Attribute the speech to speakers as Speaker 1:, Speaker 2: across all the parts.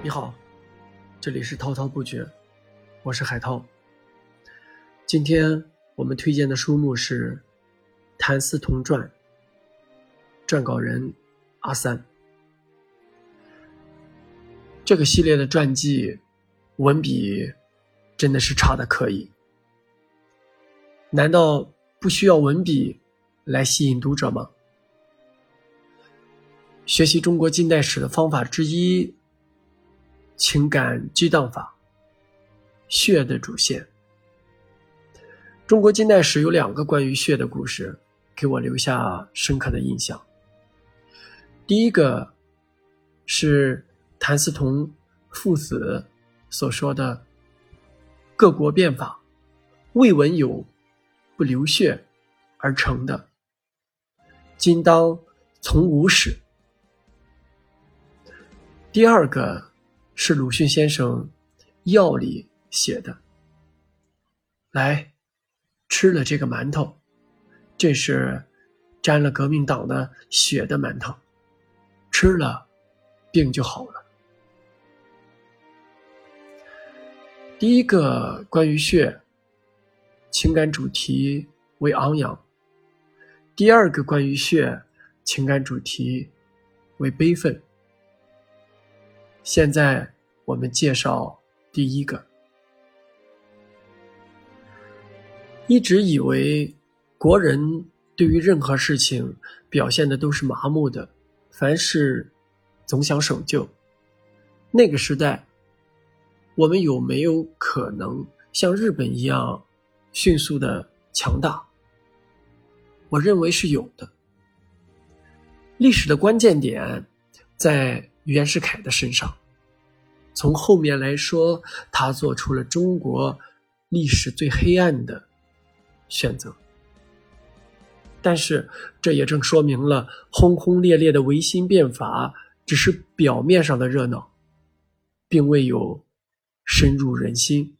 Speaker 1: 你好，这里是滔滔不绝，我是海涛。今天我们推荐的书目是《谭嗣同传》，撰稿人阿三。这个系列的传记文笔真的是差的可以，难道不需要文笔来吸引读者吗？学习中国近代史的方法之一。情感激荡法，血的主线。中国近代史有两个关于血的故事，给我留下深刻的印象。第一个是谭嗣同父子所说的“各国变法，未闻有不流血而成的，今当从无始”。第二个。是鲁迅先生药里写的。来，吃了这个馒头，这是沾了革命党的血的馒头，吃了病就好了。第一个关于血，情感主题为昂扬；第二个关于血，情感主题为悲愤。现在我们介绍第一个。一直以为国人对于任何事情表现的都是麻木的，凡事总想守旧。那个时代，我们有没有可能像日本一样迅速的强大？我认为是有的。历史的关键点在。袁世凯的身上，从后面来说，他做出了中国历史最黑暗的选择。但是，这也正说明了轰轰烈烈的维新变法只是表面上的热闹，并未有深入人心。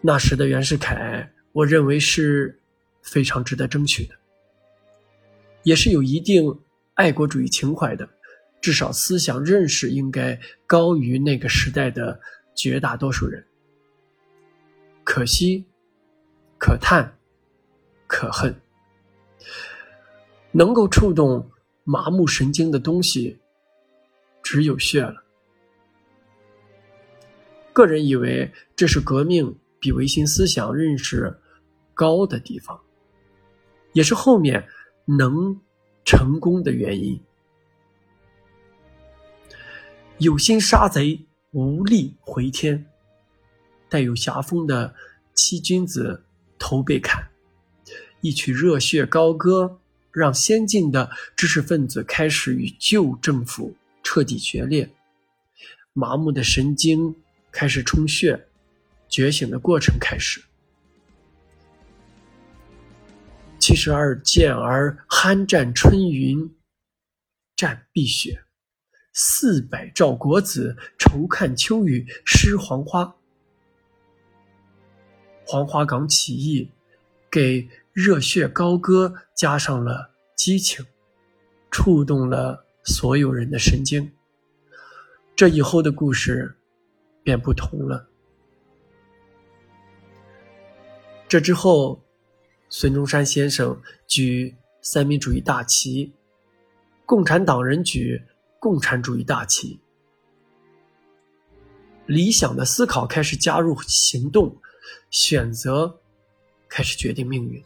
Speaker 1: 那时的袁世凯，我认为是非常值得争取的，也是有一定爱国主义情怀的。至少思想认识应该高于那个时代的绝大多数人。可惜，可叹，可恨。能够触动麻木神经的东西，只有血了。个人以为这是革命比维新思想认识高的地方，也是后面能成功的原因。有心杀贼，无力回天。带有侠风的七君子头被砍，一曲热血高歌，让先进的知识分子开始与旧政府彻底决裂。麻木的神经开始充血，觉醒的过程开始。七十二剑儿酣战春云，战碧血。四百兆国子愁看秋雨湿黄花，黄花岗起义给热血高歌加上了激情，触动了所有人的神经。这以后的故事便不同了。这之后，孙中山先生举三民主义大旗，共产党人举。共产主义大旗，理想的思考开始加入行动，选择开始决定命运。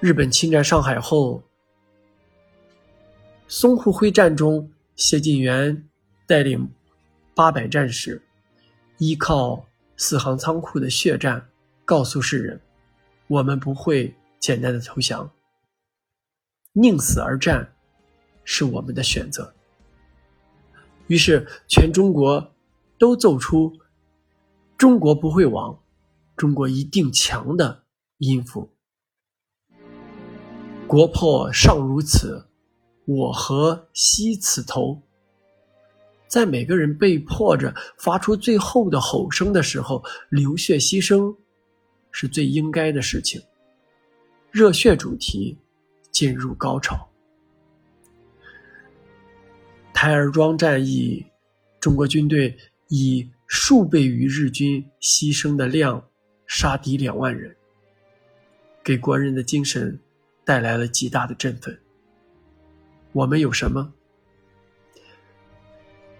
Speaker 1: 日本侵占上海后，淞沪会战中，谢晋元带领八百战士，依靠四行仓库的血战，告诉世人：我们不会简单的投降。宁死而战，是我们的选择。于是，全中国都奏出“中国不会亡，中国一定强”的音符。国破尚如此，我何惜此头？在每个人被迫着发出最后的吼声的时候，流血牺牲是最应该的事情。热血主题进入高潮。台儿庄战役，中国军队以数倍于日军牺牲的量杀敌两万人，给国人的精神带来了极大的振奋。我们有什么？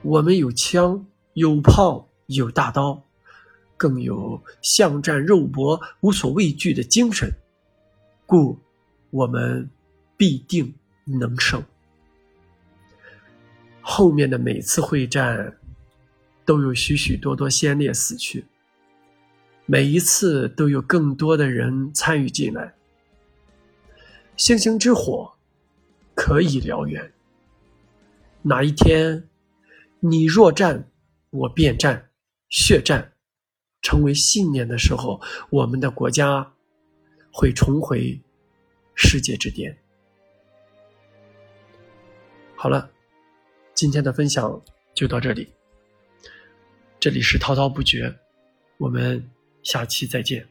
Speaker 1: 我们有枪，有炮，有大刀，更有巷战肉搏、无所畏惧的精神，故我们必定能胜。后面的每次会战，都有许许多多先烈死去，每一次都有更多的人参与进来。星星之火可以燎原。哪一天，你若战，我便战，血战成为信念的时候，我们的国家会重回世界之巅。好了。今天的分享就到这里，这里是滔滔不绝，我们下期再见。